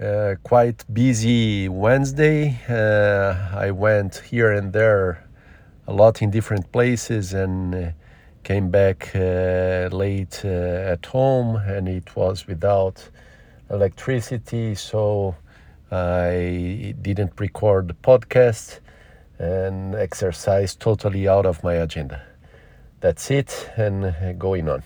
Uh, quite busy Wednesday. Uh, I went here and there a lot in different places and uh, came back uh, late uh, at home, and it was without electricity, so I didn't record the podcast and exercise totally out of my agenda. That's it, and going on.